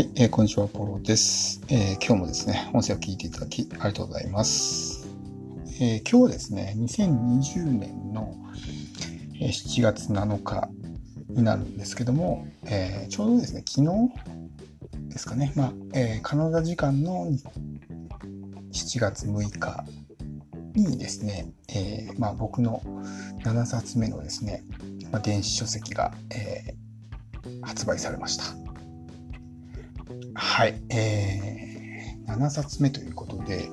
はい、えー、こんにちは、ポロです、えー、今日もですね、音声を聞いていただきありがとうございます。えー、今日はですね、2020年の7月7日になるんですけども、えちょうどですね、昨日ですかね、まあえカナダ時間の7月6日にですね、えまあ、僕の7冊目のですね、まあ、電子書籍が、え発売されました。はい、えー、7冊目ということで、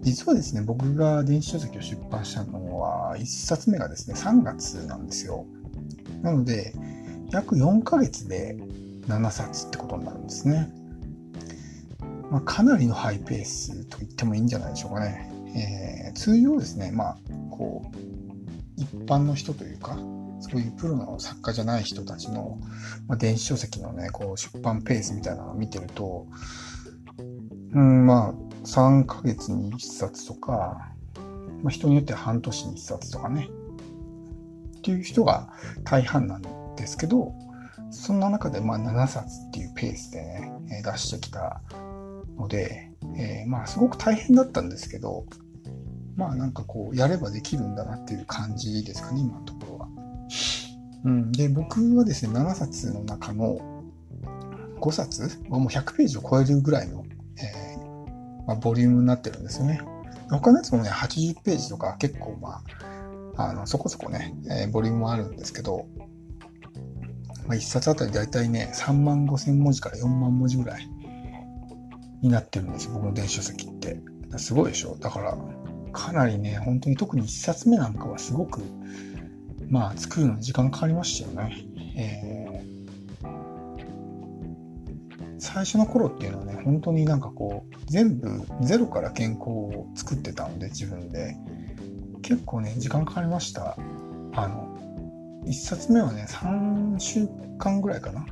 実はですね、僕が電子書籍を出版したのは、1冊目がですね、3月なんですよ。なので、約4ヶ月で7冊ってことになるんですね。まあ、かなりのハイペースと言ってもいいんじゃないでしょうかね。えー、通常ですね、まあ、こう、一般の人というか、そういうプロの作家じゃない人たちの、まあ、電子書籍のね、こう出版ペースみたいなのを見てると、うん、まあ、3ヶ月に1冊とか、まあ、人によっては半年に1冊とかね、っていう人が大半なんですけど、そんな中でまあ7冊っていうペースでね、出してきたので、えー、まあすごく大変だったんですけど、まあなんかこうやればできるんだなっていう感じですかね、今のところ。うん、で僕はですね7冊の中の5冊はもう100ページを超えるぐらいの、えー、まあ、ボリュームになってるんですよね。他のやつもね80ページとか結構まああのそこそこね、えー、ボリュームもあるんですけど、まあ、1冊あたりだいたいね3万5千文字から4万文字ぐらいになってるんですよ僕の電子書籍って。すごいでしょだからかなりね本当に特に1冊目なんかはすごくまあ、作るのに時間かかりましたよね。えー、最初の頃っていうのはね、本当になんかこう、全部ゼロから原稿を作ってたので、自分で。結構ね、時間かかりました。あの、1冊目はね、3週間ぐらいかな。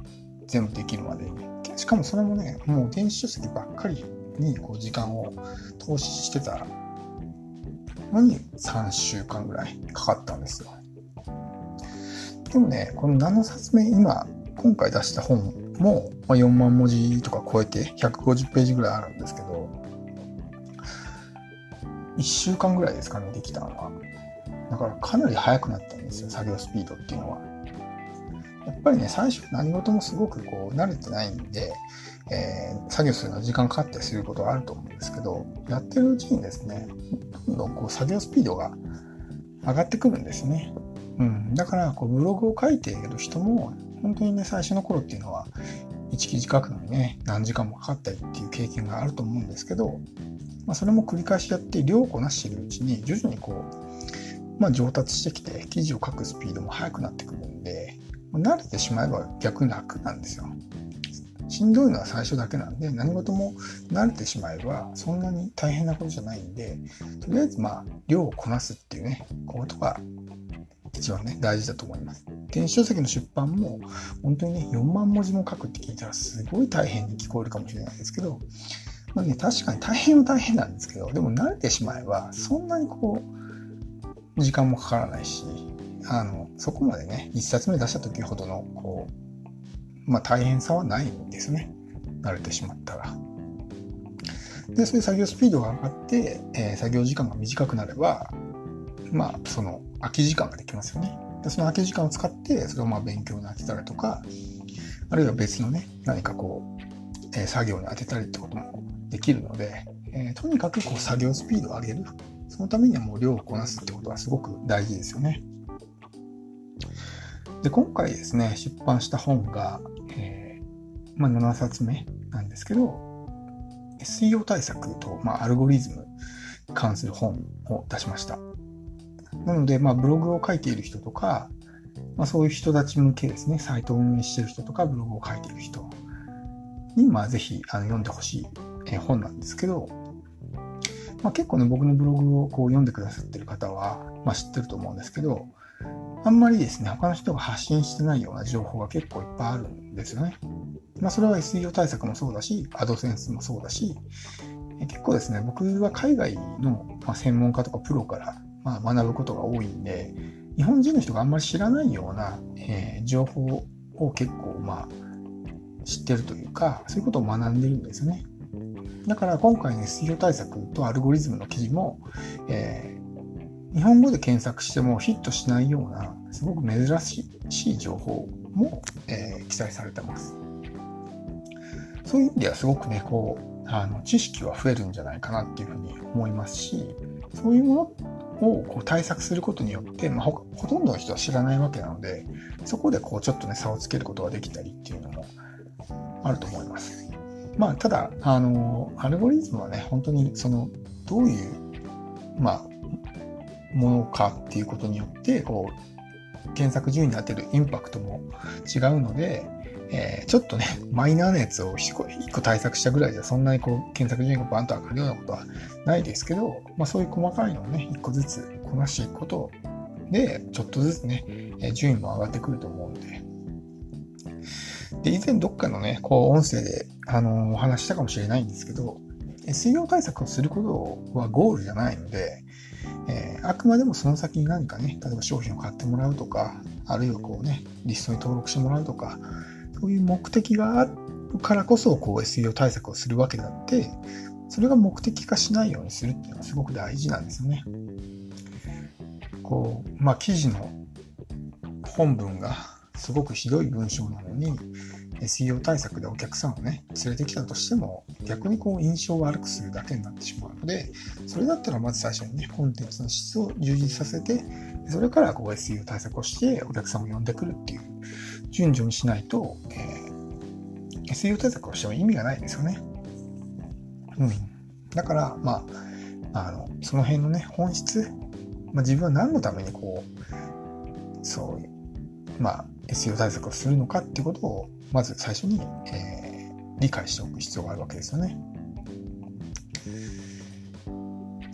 全部できるまでに。しかもそれもね、もう電子書籍ばっかりにこう時間を投資してたのに3週間ぐらいかかったんですよ。でもね、この7冊目、今、今回出した本も、ま4万文字とか超えて150ページぐらいあるんですけど、1週間ぐらいですかね、できたのは。だからかなり早くなったんですよ、作業スピードっていうのは。やっぱりね、最初何事もすごくこう慣れてないんで、えー、作業するのは時間かかったりすることはあると思うんですけど、やってるうちにですね、どんどんこう作業スピードが上がってくるんですね。うん、だからこうブログを書いてる人も本当にね最初の頃っていうのは1記事書くのにね何時間もかかったりっていう経験があると思うんですけど、まあ、それも繰り返しやって量をこなしているうちに徐々にこう、まあ、上達してきて記事を書くスピードも速くなってくるんで慣れてしまえば逆楽なんですよ。しんどいのは最初だけなんで何事も慣れてしまえばそんなに大変なことじゃないんでとりあえずまあ量をこなすっていうねことが一番ね、大事だと思います。電子書籍の出版も、本当にね、4万文字も書くって聞いたら、すごい大変に聞こえるかもしれないですけど、まあね、確かに大変は大変なんですけど、でも慣れてしまえば、そんなにこう、時間もかからないし、あの、そこまでね、1冊目出した時ほどの、こう、まあ大変さはないんですね。慣れてしまったら。で、そういう作業スピードが上がって、えー、作業時間が短くなれば、まあ、その、空き時間ができますよね。でその空き時間を使って、それをまあ勉強に当てたりとか、あるいは別のね、何かこう、えー、作業に当てたりってこともできるので、えー、とにかくこう作業スピードを上げる。そのためにはもう量をこなすってことはすごく大事ですよね。で、今回ですね、出版した本が、えー、まあ、7冊目なんですけど、SEO 対策と、まあ、アルゴリズムに関する本を出しました。なので、まあ、ブログを書いている人とか、まあ、そういう人たち向けですね、サイトを運営している人とか、ブログを書いている人に、まあ、ぜひあの読んでほしい本なんですけど、まあ、結構ね、僕のブログをこう読んでくださってる方は、まあ、知ってると思うんですけど、あんまりですね、他の人が発信してないような情報が結構いっぱいあるんですよね。まあ、それは SEO 対策もそうだし、アドセンスもそうだし、結構ですね、僕は海外の専門家とかプロからまあ、学ぶことが多いんで、日本人の人があんまり知らないような、えー、情報を結構、まあ、知ってるというか、そういうことを学んでるんですよね。だから今回の SEO 対策とアルゴリズムの記事も、えー、日本語で検索してもヒットしないような、すごく珍しい情報も、えー、記載されてます。そういう意味ではすごくね、こう、あの、知識は増えるんじゃないかなっていうふうに思いますし、そういうものをこう対策することによって、まあ、ほとんどの人は知らないわけなので、そこでこうちょっとね、差をつけることができたりっていうのもあると思います。まあ、ただ、あの、アルゴリズムはね、本当にその、どういう、まあ、ものかっていうことによって、こう、検索順位に当てるインパクトも違うので、えー、ちょっとね、マイナーなやつを1個 ,1 個対策したぐらいじゃ、そんなにこう、検索順位がバンと上がるようなことはないですけど、まあそういう細かいのをね、1個ずつこなしていくことで、ちょっとずつね、え順位も上がってくると思うんで。で、以前どっかのね、こう、音声で、あのー、お話したかもしれないんですけど、SEO 対策をすることはゴールじゃないので、えー、あくまでもその先に何かね、例えば商品を買ってもらうとか、あるいはこうね、リストに登録してもらうとか、そういう目的があるからこそ、こう SEO 対策をするわけであって、それが目的化しないようにするっていうのはすごく大事なんですよね。こう、まあ、記事の本文がすごくひどい文章なのに、SEO 対策でお客さんをね、連れてきたとしても、逆にこう印象を悪くするだけになってしまうので、それだったらまず最初にね、コンテンツの質を充実させて、それからこう SEO 対策をしてお客さんを呼んでくるっていう順序にしないと、えー、SEO 対策をしても意味がないですよね。うん。だから、まあ、あの、その辺のね、本質、まあ、自分は何のためにこう、そういう、まあ、SEO 対策をするのかっていうことを、まず最初に、えー、理解しておく必要があるわけですよね。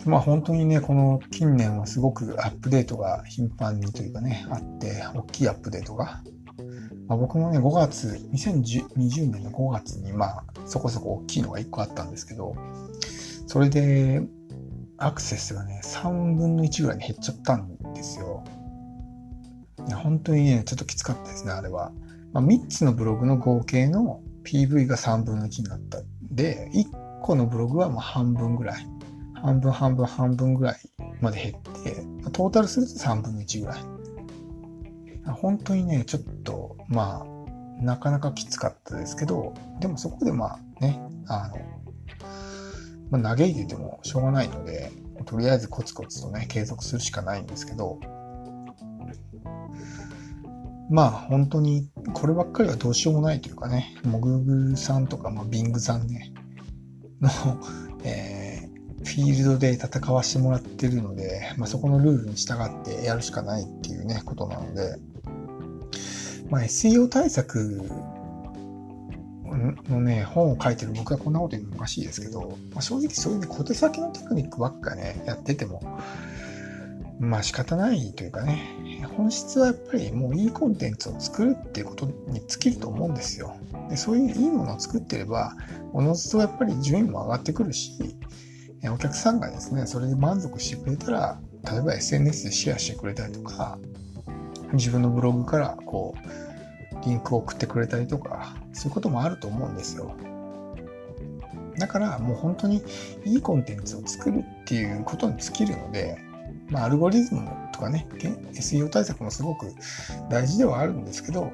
まあ本当にね、この近年はすごくアップデートが頻繁にというかね、あって、大きいアップデートが。まあ、僕もね、5月、2020年の5月に、まあ、そこそこ大きいのが1個あったんですけど、それで、アクセスがね、3分の1ぐらいに減っちゃったんですよ。いや本当にね、ちょっときつかったですね、あれは。まあ、3つのブログの合計の PV が3分の1になったで、1個のブログはま半分ぐらい。半分半分半分ぐらいまで減って、トータルすると3分の1ぐらい。本当にね、ちょっと、まあ、なかなかきつかったですけど、でもそこでまあね、あの、まあ、嘆いててもしょうがないので、とりあえずコツコツとね、継続するしかないんですけど、まあ本当にこればっかりはどうしようもないというかね、もう Google さんとか、まあ、Bing さんね、の、えー、フィールドで戦わしてもらってるので、まあ、そこのルールに従ってやるしかないっていうね、ことなので、まあ、SEO 対策のね、本を書いてる僕はこんなこと言うのおかしいですけど、まあ、正直そういうね、小手先のテクニックばっかね、やってても、まあ仕方ないというかね、本質はやっぱりもういいコンテンツを作るっていうことに尽きると思うんですよ。でそういういいものを作ってれば、おのずとやっぱり順位も上がってくるし、お客さんがですね、それで満足してくれたら、例えば SNS でシェアしてくれたりとか、自分のブログからこう、リンクを送ってくれたりとか、そういうこともあると思うんですよ。だからもう本当にいいコンテンツを作るっていうことに尽きるので、まあ、アルゴリズムとかね、SEO 対策もすごく大事ではあるんですけど、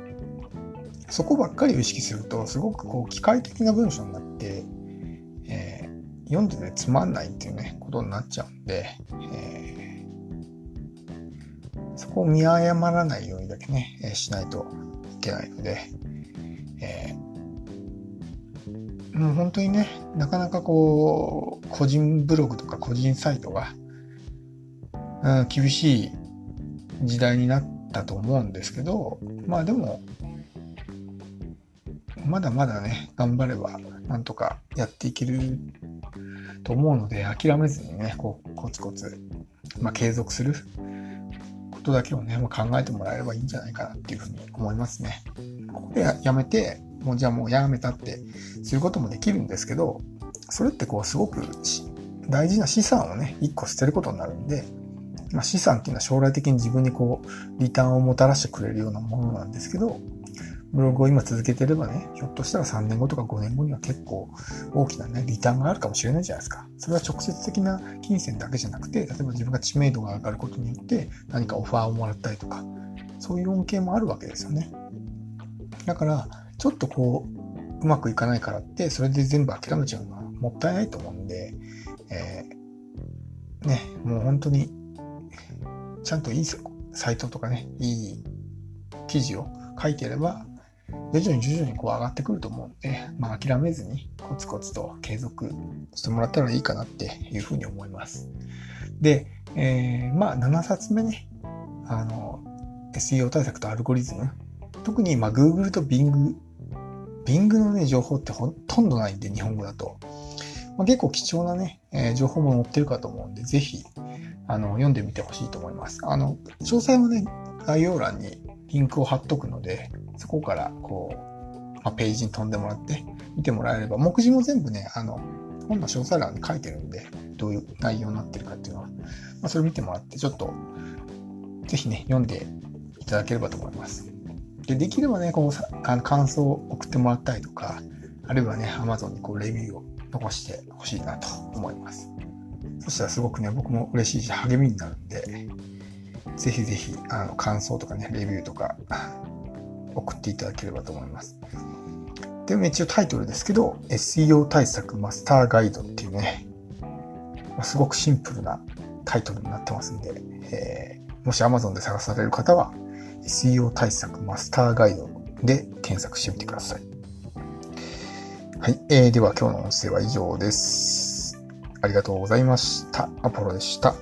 そこばっかりを意識すると、すごくこう機械的な文章になって、読んでてつまんないっていうね、ことになっちゃうんで、えー、そこを見誤らないようにだけね、えー、しないといけないので、えー、もう本当にね、なかなかこう、個人ブログとか個人サイトが、うん、厳しい時代になったと思うんですけど、まあでも、まだまだね、頑張れば、なんとかやっていけると思うので、諦めずにね、こう、コツコツ、まあ、継続することだけをね、まあ、考えてもらえればいいんじゃないかなっていうふうに思いますね。ここでやめて、もうじゃあもうやめたってすることもできるんですけど、それってこう、すごく大事な資産をね、一個捨てることになるんで、まあ、資産っていうのは将来的に自分にこう、リターンをもたらしてくれるようなものなんですけど、ブログを今続けてればね、ひょっとしたら3年後とか5年後には結構大きなね、リターンがあるかもしれないじゃないですか。それは直接的な金銭だけじゃなくて、例えば自分が知名度が上がることによって何かオファーをもらったりとか、そういう恩恵もあるわけですよね。だから、ちょっとこう、うまくいかないからって、それで全部諦めちゃうのはもったいないと思うんで、えー、ね、もう本当に、ちゃんといいサイトとかね、いい記事を書いてれば、徐々に徐々にこう上がってくると思うんで、まあ諦めずにコツコツと継続してもらったらいいかなっていうふうに思います。で、えー、まあ7冊目ね、あの、SEO 対策とアルゴリズム。特にまあ Google と Bing。Bing のね、情報ってほとんどないんで、日本語だと。まあ、結構貴重なね、えー、情報も載ってるかと思うんで、ぜひ、あの、読んでみてほしいと思います。あの、詳細はね、概要欄にリンクを貼っとくので、そこからこう、まあ、ページに飛んでもらって見てもらえれば、目次も全部ね、あの、本の詳細欄に書いてるんで、どういう内容になってるかっていうのは、まあ、それ見てもらって、ちょっと、ぜひね、読んでいただければと思います。で、できればね、こう、あの感想を送ってもらったりとか、あるいはね、Amazon にこう、レビューを残してほしいなと思います。そしたらすごくね、僕も嬉しいし、励みになるんで、ぜひぜひ、あの、感想とかね、レビューとか、送っていただければと思います。でも、一応タイトルですけど、SEO 対策マスターガイドっていうね、すごくシンプルなタイトルになってますんで、えー、もし Amazon で探される方は、SEO 対策マスターガイドで検索してみてください。はい。えー、では今日の音声は以上です。ありがとうございました。アポロでした。